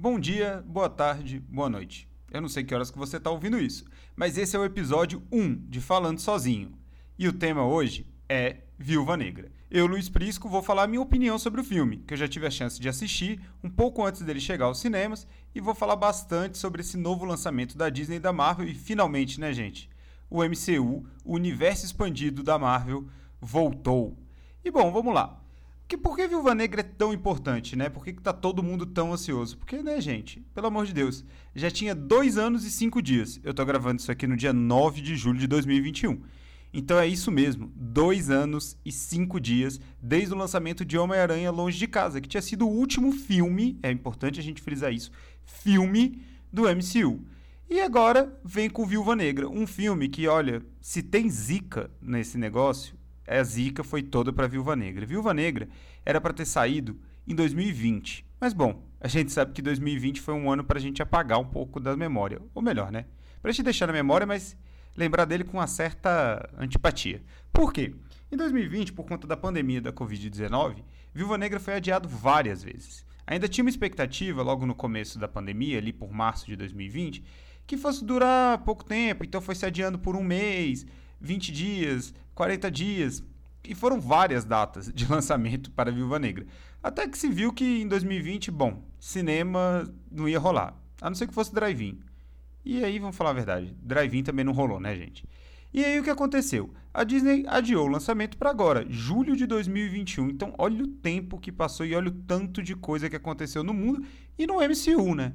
Bom dia, boa tarde, boa noite. Eu não sei que horas que você está ouvindo isso, mas esse é o episódio 1 de Falando Sozinho. E o tema hoje é Viúva Negra. Eu, Luiz Prisco, vou falar minha opinião sobre o filme, que eu já tive a chance de assistir um pouco antes dele chegar aos cinemas, e vou falar bastante sobre esse novo lançamento da Disney e da Marvel, e finalmente, né, gente? O MCU, o universo expandido da Marvel, voltou. E bom, vamos lá. Que, por que Viúva Negra é tão importante, né? Por que, que tá todo mundo tão ansioso? Porque, né, gente? Pelo amor de Deus. Já tinha dois anos e cinco dias. Eu tô gravando isso aqui no dia 9 de julho de 2021. Então é isso mesmo, dois anos e cinco dias desde o lançamento de Homem-Aranha Longe de Casa, que tinha sido o último filme, é importante a gente frisar isso, filme do MCU. E agora vem com Viúva Negra, um filme que, olha, se tem zica nesse negócio, a zica foi toda para Viúva Negra. Viúva Negra era para ter saído em 2020. Mas bom, a gente sabe que 2020 foi um ano para a gente apagar um pouco da memória. Ou melhor, né? Para a gente deixar na memória, mas lembrar dele com uma certa antipatia. Por quê? Em 2020, por conta da pandemia da Covid-19, Viúva Negra foi adiado várias vezes. Ainda tinha uma expectativa, logo no começo da pandemia, ali por março de 2020, que fosse durar pouco tempo, então foi se adiando por um mês, 20 dias, 40 dias. E foram várias datas de lançamento para Viúva Negra. Até que se viu que em 2020, bom, cinema não ia rolar. A não ser que fosse drive-in. E aí, vamos falar a verdade, drive-in também não rolou, né, gente? E aí o que aconteceu? A Disney adiou o lançamento para agora, julho de 2021. Então, olha o tempo que passou e olha o tanto de coisa que aconteceu no mundo e no MCU, né?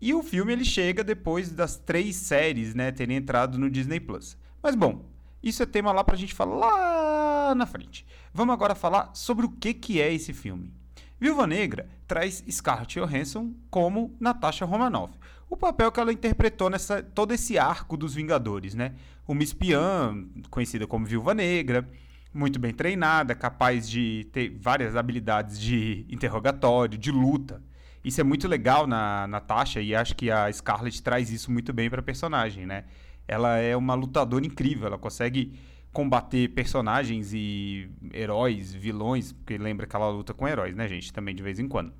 E o filme ele chega depois das três séries, né, terem entrado no Disney Plus. Mas bom, isso é tema lá pra gente falar lá na frente. Vamos agora falar sobre o que, que é esse filme. Viúva Negra traz Scarlett Johansson como Natasha Romanoff. O papel que ela interpretou nessa todo esse arco dos Vingadores, né? Uma espiã conhecida como Viúva Negra, muito bem treinada, capaz de ter várias habilidades de interrogatório, de luta. Isso é muito legal na Natasha e acho que a Scarlett traz isso muito bem para a personagem, né? Ela é uma lutadora incrível, ela consegue combater personagens e heróis, vilões, porque lembra que ela luta com heróis, né, gente, também de vez em quando.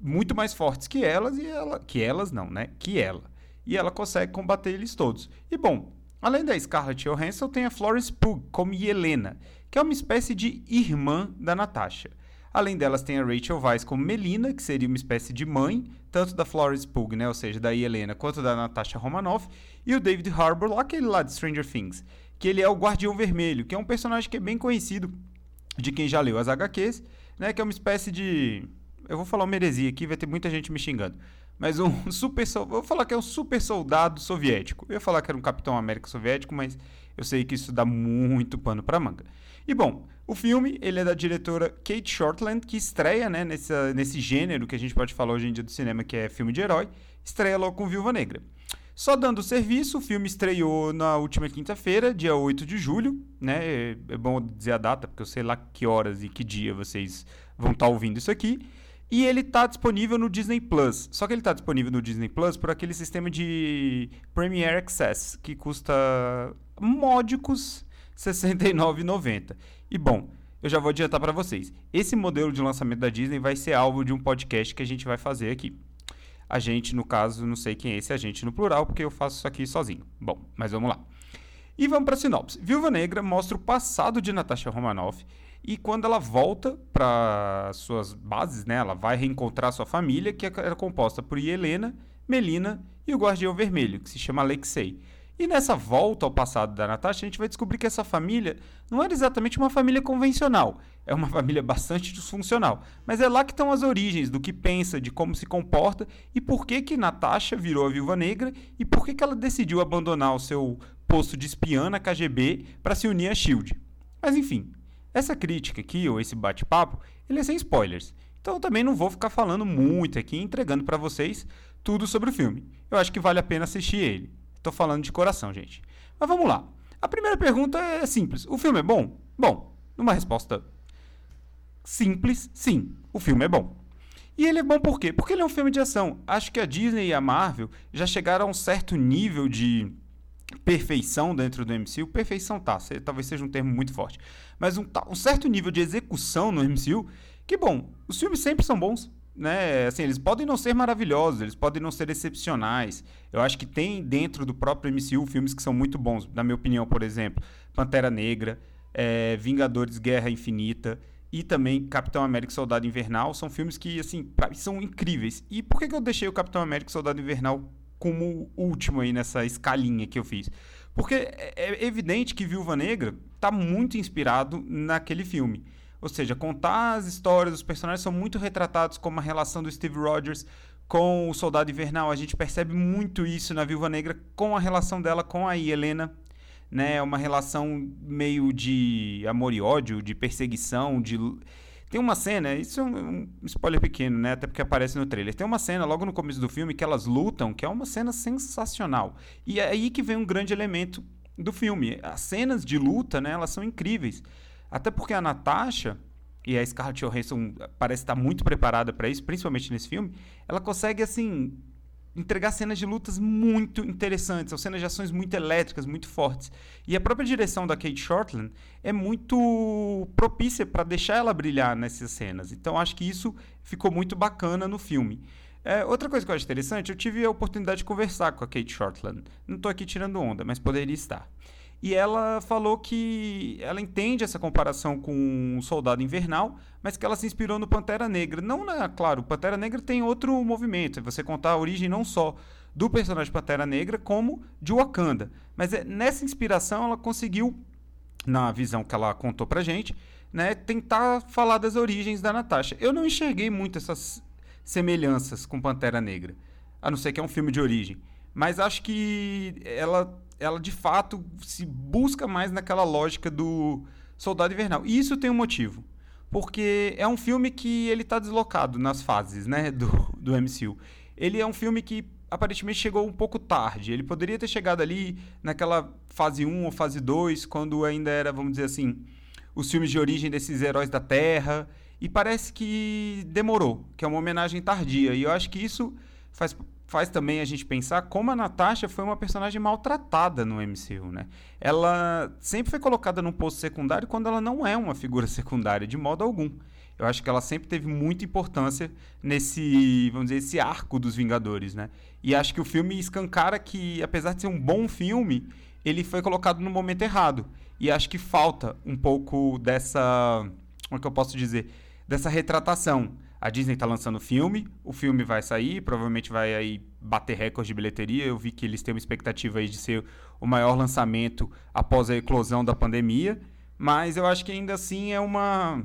Muito mais fortes que elas e ela, que elas não, né? Que ela. E ela consegue combater eles todos. E bom, além da Scarlett Johansson, tem a Florence Pugh como Helena, que é uma espécie de irmã da Natasha. Além delas, tem a Rachel Weisz como Melina, que seria uma espécie de mãe, tanto da Florence Pugh, né, ou seja, da Helena, quanto da Natasha Romanoff, e o David Harbour, aquele lá de Stranger Things, que ele é o Guardião Vermelho, que é um personagem que é bem conhecido de quem já leu as HQs, né, que é uma espécie de... Eu vou falar uma heresia aqui, vai ter muita gente me xingando. Mas um super... Vou falar que é um super soldado soviético. Eu ia falar que era um Capitão América soviético, mas eu sei que isso dá muito pano para manga. E bom, o filme ele é da diretora Kate Shortland, que estreia né, nessa, nesse gênero que a gente pode falar hoje em dia do cinema, que é filme de herói, estreia logo com Viúva Negra. Só dando serviço, o filme estreou na última quinta-feira, dia 8 de julho, né? É, é bom dizer a data, porque eu sei lá que horas e que dia vocês vão estar tá ouvindo isso aqui. E ele está disponível no Disney Plus. Só que ele está disponível no Disney Plus por aquele sistema de Premiere Access, que custa módicos R$ 69,90. E bom, eu já vou adiantar para vocês. Esse modelo de lançamento da Disney vai ser alvo de um podcast que a gente vai fazer aqui. A gente, no caso, não sei quem é esse a gente no plural, porque eu faço isso aqui sozinho. Bom, mas vamos lá. E vamos para a sinopse. Viúva Negra mostra o passado de Natasha Romanoff e quando ela volta para suas bases, né, ela vai reencontrar sua família, que era composta por Helena, Melina e o Guardião Vermelho, que se chama Alexei. E nessa volta ao passado da Natasha, a gente vai descobrir que essa família não era exatamente uma família convencional. É uma família bastante disfuncional. Mas é lá que estão as origens do que pensa, de como se comporta e por que que Natasha virou a viúva negra e por que, que ela decidiu abandonar o seu posto de espiã na KGB para se unir à SHIELD. Mas enfim, essa crítica aqui, ou esse bate-papo, ele é sem spoilers. Então eu também não vou ficar falando muito aqui, entregando para vocês tudo sobre o filme. Eu acho que vale a pena assistir ele. Tô falando de coração, gente. Mas vamos lá. A primeira pergunta é simples. O filme é bom? Bom, numa resposta simples, sim. O filme é bom. E ele é bom por quê? Porque ele é um filme de ação. Acho que a Disney e a Marvel já chegaram a um certo nível de perfeição dentro do MCU. Perfeição tá, talvez seja um termo muito forte. Mas um, um certo nível de execução no MCU que, bom, os filmes sempre são bons. Né, assim, eles podem não ser maravilhosos, eles podem não ser excepcionais. Eu acho que tem dentro do próprio MCU filmes que são muito bons, na minha opinião, por exemplo, Pantera Negra, é, Vingadores Guerra Infinita e também Capitão América e Soldado Invernal, são filmes que, assim, pra, são incríveis. E por que, que eu deixei o Capitão América e Soldado Invernal como último aí nessa escalinha que eu fiz? Porque é, é evidente que Viúva Negra está muito inspirado naquele filme. Ou seja, contar as histórias, os personagens são muito retratados como a relação do Steve Rogers com o Soldado Invernal. A gente percebe muito isso na Viúva Negra com a relação dela com a Helena. Né, uma relação meio de amor e ódio, de perseguição, de tem uma cena, isso é um, spoiler pequeno, né? Até porque aparece no trailer. Tem uma cena logo no começo do filme que elas lutam, que é uma cena sensacional. E é aí que vem um grande elemento do filme. As cenas de luta, né, elas são incríveis. Até porque a Natasha, e a Scarlett Johansson parece estar muito preparada para isso, principalmente nesse filme, ela consegue, assim, entregar cenas de lutas muito interessantes, são cenas de ações muito elétricas, muito fortes. E a própria direção da Kate Shortland é muito propícia para deixar ela brilhar nessas cenas. Então acho que isso ficou muito bacana no filme. É, outra coisa que eu acho interessante, eu tive a oportunidade de conversar com a Kate Shortland. Não estou aqui tirando onda, mas poderia estar. E ela falou que ela entende essa comparação com um Soldado Invernal, mas que ela se inspirou no Pantera Negra. Não, na, claro, Pantera Negra tem outro movimento, é você contar a origem não só do personagem Pantera Negra, como de Wakanda. Mas é, nessa inspiração ela conseguiu, na visão que ela contou pra gente, né, tentar falar das origens da Natasha. Eu não enxerguei muito essas semelhanças com Pantera Negra, a não ser que é um filme de origem. Mas acho que ela ela de fato se busca mais naquela lógica do Soldado Invernal. E isso tem um motivo. Porque é um filme que ele está deslocado nas fases né, do, do MCU. Ele é um filme que aparentemente chegou um pouco tarde. Ele poderia ter chegado ali naquela fase 1 ou fase 2, quando ainda era, vamos dizer assim, os filmes de origem desses heróis da Terra. E parece que demorou, que é uma homenagem tardia. E eu acho que isso faz faz também a gente pensar como a Natasha foi uma personagem maltratada no MCU, né? Ela sempre foi colocada num posto secundário quando ela não é uma figura secundária de modo algum. Eu acho que ela sempre teve muita importância nesse, vamos dizer, esse arco dos Vingadores, né? E acho que o filme escancara que, apesar de ser um bom filme, ele foi colocado no momento errado. E acho que falta um pouco dessa, como é que eu posso dizer, dessa retratação a Disney está lançando o filme, o filme vai sair, provavelmente vai aí bater recorde de bilheteria. Eu vi que eles têm uma expectativa aí de ser o maior lançamento após a eclosão da pandemia, mas eu acho que ainda assim é uma,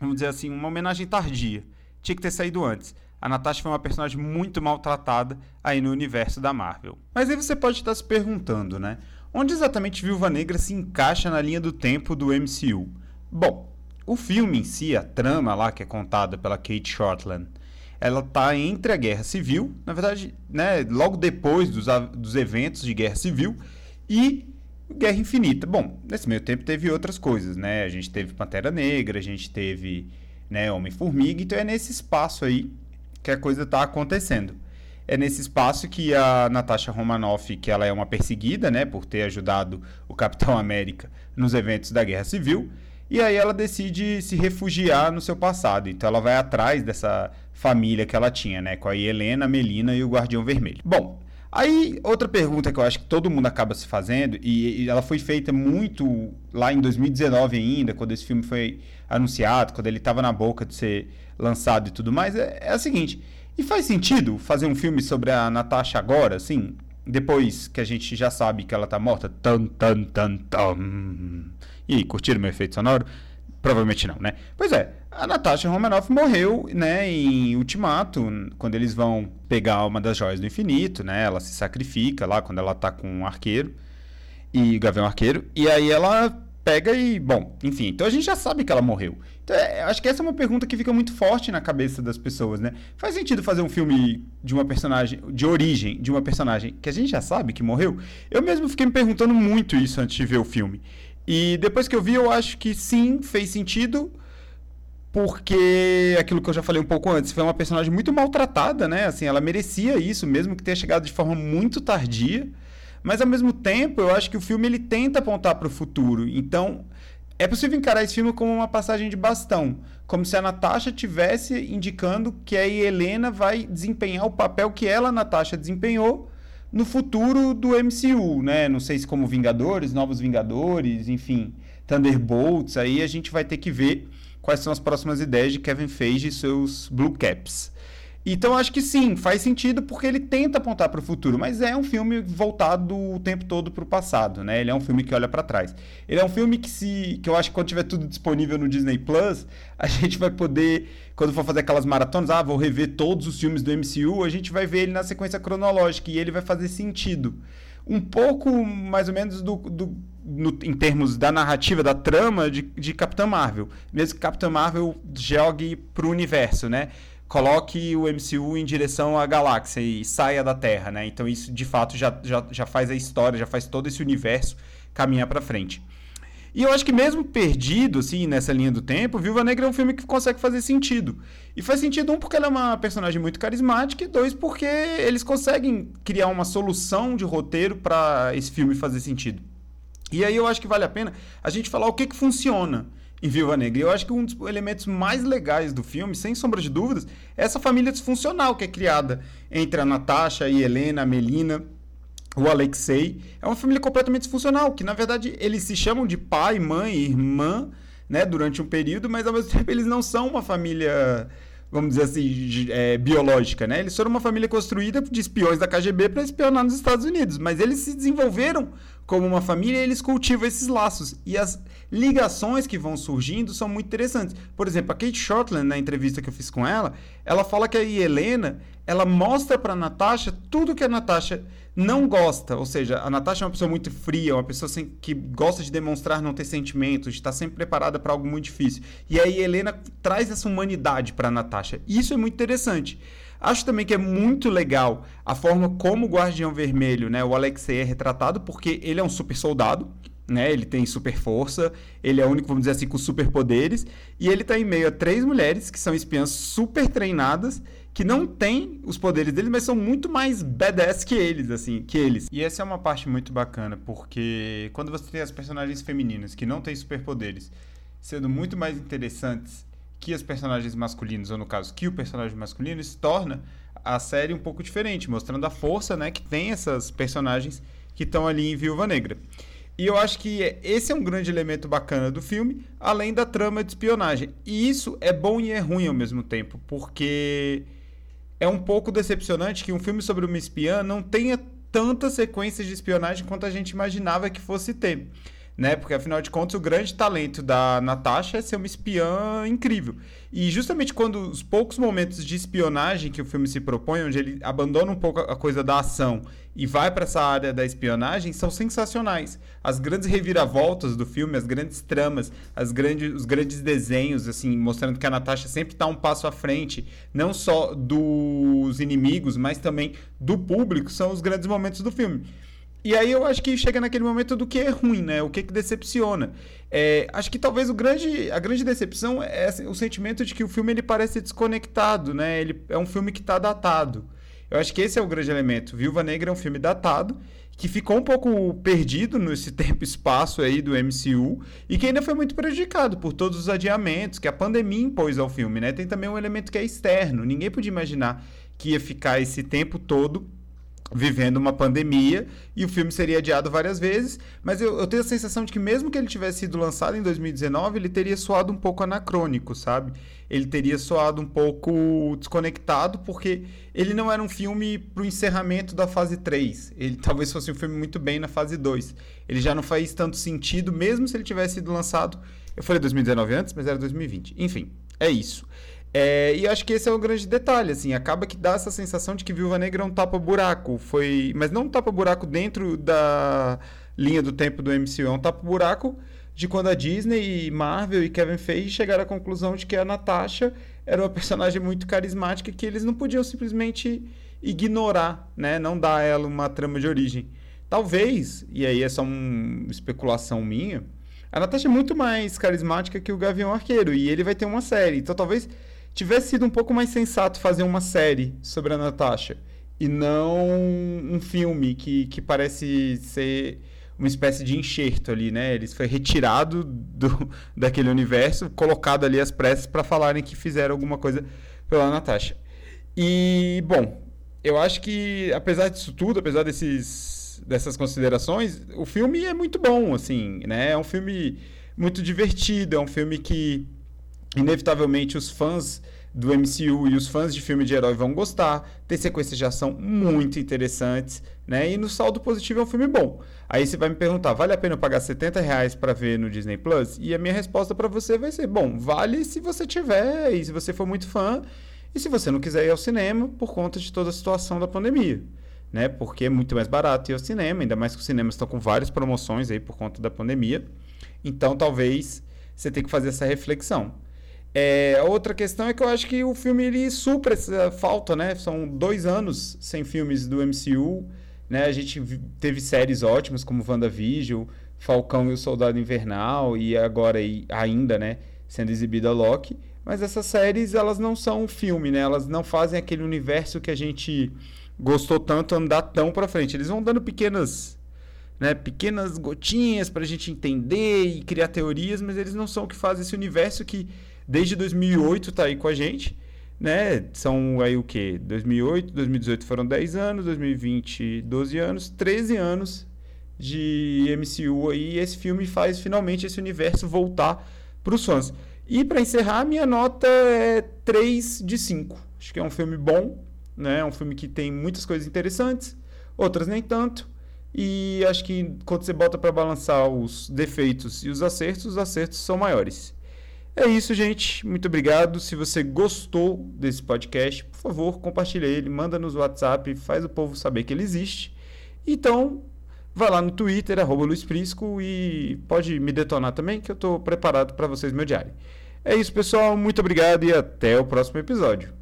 vamos dizer assim, uma homenagem tardia. Tinha que ter saído antes. A Natasha foi uma personagem muito maltratada aí no universo da Marvel. Mas aí você pode estar se perguntando, né? Onde exatamente Viúva Negra se encaixa na linha do tempo do MCU? Bom, o filme em si, a trama lá que é contada pela Kate Shortland, ela tá entre a Guerra Civil, na verdade, né, logo depois dos, dos eventos de Guerra Civil e Guerra Infinita. Bom, nesse meio tempo teve outras coisas, né? A gente teve Pantera Negra, a gente teve né, Homem-Formiga, então é nesse espaço aí que a coisa tá acontecendo. É nesse espaço que a Natasha Romanoff, que ela é uma perseguida, né, por ter ajudado o Capitão América nos eventos da Guerra Civil, e aí ela decide se refugiar no seu passado. Então ela vai atrás dessa família que ela tinha, né? Com a Helena, a Melina e o Guardião Vermelho. Bom, aí outra pergunta que eu acho que todo mundo acaba se fazendo, e, e ela foi feita muito lá em 2019 ainda, quando esse filme foi anunciado, quando ele estava na boca de ser lançado e tudo mais, é, é a seguinte. E faz sentido fazer um filme sobre a Natasha agora, assim? Depois que a gente já sabe que ela tá morta? Tan, tan, tan, tan. E aí, curtiram meu efeito sonoro? Provavelmente não, né? Pois é, a Natasha Romanoff morreu, né, em Ultimato, quando eles vão pegar uma das joias do infinito, né? Ela se sacrifica lá quando ela tá com um arqueiro e Gavião Arqueiro, e aí ela pega e, bom, enfim, então a gente já sabe que ela morreu. Então, é, acho que essa é uma pergunta que fica muito forte na cabeça das pessoas, né? Faz sentido fazer um filme de uma personagem, de origem de uma personagem que a gente já sabe que morreu? Eu mesmo fiquei me perguntando muito isso antes de ver o filme. E depois que eu vi, eu acho que sim, fez sentido, porque aquilo que eu já falei um pouco antes, foi uma personagem muito maltratada, né? Assim, ela merecia isso, mesmo que tenha chegado de forma muito tardia. Mas ao mesmo tempo, eu acho que o filme ele tenta apontar para o futuro. Então, é possível encarar esse filme como uma passagem de bastão, como se a Natasha tivesse indicando que a Helena vai desempenhar o papel que ela, Natasha, desempenhou no futuro do MCU, né? Não sei se como Vingadores, Novos Vingadores, enfim, Thunderbolts, aí a gente vai ter que ver quais são as próximas ideias de Kevin Feige e seus Blue Caps. Então acho que sim, faz sentido porque ele tenta apontar para o futuro, mas é um filme voltado o tempo todo para o passado, né? Ele é um filme que olha para trás. Ele é um filme que se, que eu acho que quando tiver tudo disponível no Disney Plus, a gente vai poder, quando for fazer aquelas maratonas, ah, vou rever todos os filmes do MCU, a gente vai ver ele na sequência cronológica e ele vai fazer sentido. Um pouco mais ou menos do, do no, em termos da narrativa, da trama de, de Capitã Marvel. Mesmo que Capitã Marvel jogue para o universo, né? Coloque o MCU em direção à galáxia e saia da Terra, né? Então isso de fato já, já, já faz a história, já faz todo esse universo caminhar para frente. E eu acho que mesmo perdido, assim, nessa linha do tempo, Viúva Negra é um filme que consegue fazer sentido. E faz sentido, um, porque ela é uma personagem muito carismática, e dois, porque eles conseguem criar uma solução de roteiro para esse filme fazer sentido. E aí eu acho que vale a pena a gente falar o que, que funciona em Viúva Negra. E eu acho que um dos elementos mais legais do filme, sem sombra de dúvidas, é essa família disfuncional que é criada entre a Natasha e Helena, a Melina, o Alexei. É uma família completamente disfuncional, que na verdade eles se chamam de pai, mãe, irmã, né, durante um período, mas ao mesmo tempo eles não são uma família vamos dizer assim, é, biológica, né? Eles foram uma família construída de espiões da KGB para espionar nos Estados Unidos, mas eles se desenvolveram como uma família eles cultivam esses laços. E as ligações que vão surgindo são muito interessantes. Por exemplo, a Kate Shortland, na entrevista que eu fiz com ela, ela fala que a Helena, ela mostra para Natasha tudo que a Natasha não gosta, ou seja, a Natasha é uma pessoa muito fria, uma pessoa sem, que gosta de demonstrar não ter sentimentos, de estar sempre preparada para algo muito difícil. E aí Helena traz essa humanidade para Natasha. Isso é muito interessante. Acho também que é muito legal a forma como o Guardião Vermelho, né, o Alexei é retratado, porque ele é um super soldado, né? Ele tem super força, ele é o único, vamos dizer assim, com superpoderes, e ele está em meio a três mulheres que são espiãs super treinadas que não têm os poderes deles, mas são muito mais badass que eles, assim, que eles. E essa é uma parte muito bacana, porque quando você tem as personagens femininas que não têm superpoderes, sendo muito mais interessantes que as personagens masculinos, ou no caso, que o personagem masculino, isso torna a série um pouco diferente, mostrando a força, né, que tem essas personagens que estão ali em Viúva Negra. E eu acho que esse é um grande elemento bacana do filme, além da trama de espionagem. E isso é bom e é ruim ao mesmo tempo, porque é um pouco decepcionante que um filme sobre uma espiã não tenha tantas sequências de espionagem quanto a gente imaginava que fosse ter. Né? Porque afinal de contas o grande talento da Natasha é ser uma espiã incrível. E justamente quando os poucos momentos de espionagem que o filme se propõe, onde ele abandona um pouco a coisa da ação e vai para essa área da espionagem são sensacionais. As grandes reviravoltas do filme, as grandes tramas, as grandes, os grandes desenhos, assim, mostrando que a Natasha sempre está um passo à frente, não só dos inimigos, mas também do público, são os grandes momentos do filme. E aí eu acho que chega naquele momento do que é ruim, né? O que, que decepciona. É, acho que talvez o grande, a grande decepção é o sentimento de que o filme ele parece desconectado, né? Ele é um filme que está datado. Eu acho que esse é o grande elemento. Viúva Negra é um filme datado, que ficou um pouco perdido nesse tempo espaço aí do MCU e que ainda foi muito prejudicado por todos os adiamentos que a pandemia impôs ao filme, né? Tem também um elemento que é externo. Ninguém podia imaginar que ia ficar esse tempo todo vivendo uma pandemia e o filme seria adiado várias vezes, mas eu, eu, tenho a sensação de que mesmo que ele tivesse sido lançado em 2019, ele teria soado um pouco anacrônico, sabe? Ele teria soado um pouco desconectado, porque ele não era um filme para o encerramento da fase 3. Ele talvez fosse um filme muito bem na fase 2. Ele já não faz tanto sentido, mesmo se ele tivesse sido lançado. Eu falei 2019 antes, mas era 2020. Enfim, é isso. É, e acho que esse é o grande detalhe, assim, acaba que dá essa sensação de que Viúva Negra é um tapa-buraco, foi, mas não um tapa-buraco dentro da linha do tempo do MCU, é um tapa-buraco de quando a Disney, Marvel e Kevin Feige chegaram à conclusão de que a Natasha era uma personagem muito carismática que eles não podiam simplesmente ignorar, né, não dar a ela uma trama de origem. Talvez, e aí é só uma especulação minha, a Natasha é muito mais carismática que o Gavião Arqueiro e ele vai ter uma série, então talvez tivesse sido um pouco mais sensato fazer uma série sobre a Natasha e não um filme que, que parece ser uma espécie de enxerto ali, né? Eles foi retirado do, daquele universo, colocado ali as pressas para falarem que fizeram alguma coisa pela Natasha. E, bom, eu acho que, apesar disso tudo, apesar desses, dessas considerações, o filme é muito bom, assim, né? É um filme muito divertido, é um filme que, inevitavelmente, os fãs do MCU e os fãs de filme de herói vão gostar. Tem sequências de ação muito interessantes, né? E no saldo positivo é um filme bom. Aí você vai me perguntar, vale a pena eu pagar 70 reais para ver no Disney Plus? E a minha resposta para você vai ser, bom, vale se você tiver e se você for muito fã e se você não quiser ir ao cinema por conta de toda a situação da pandemia. Né? Porque é muito mais barato ir ao cinema, ainda mais que os cinemas estão com várias promoções aí por conta da pandemia. Então, talvez você tenha que fazer essa reflexão. É, outra questão é que eu acho que o filme ele supra essa falta, né? São dois anos sem filmes do MCU, né? A gente teve séries ótimas como WandaVision, Falcão e o Soldado Invernal e agora e ainda, né? Sendo exibida Loki. Mas essas séries, elas não são um filme, né? Elas não fazem aquele universo que a gente gostou tanto andar tão para frente. Eles vão dando pequenas né, pequenas gotinhas para a gente entender e criar teorias, mas eles não são o que faz esse universo que desde 2008 está aí com a gente, né? São aí o que? 2008, 2018 foram 10 anos, 2020 12 anos, 13 anos de MCU aí, e esse filme faz finalmente esse universo voltar para os fãs. E para encerrar, minha nota é 3 de 5. Acho que é um filme bom, né? É um filme que tem muitas coisas interessantes, outras nem tanto. E acho que quando você bota para balançar os defeitos e os acertos, os acertos são maiores. É isso, gente. Muito obrigado. Se você gostou desse podcast, por favor, compartilhe ele, manda nos WhatsApp, faz o povo saber que ele existe. Então, vai lá no Twitter, arroba Luiz Prisco, e pode me detonar também, que eu estou preparado para vocês me odiarem. É isso, pessoal. Muito obrigado e até o próximo episódio.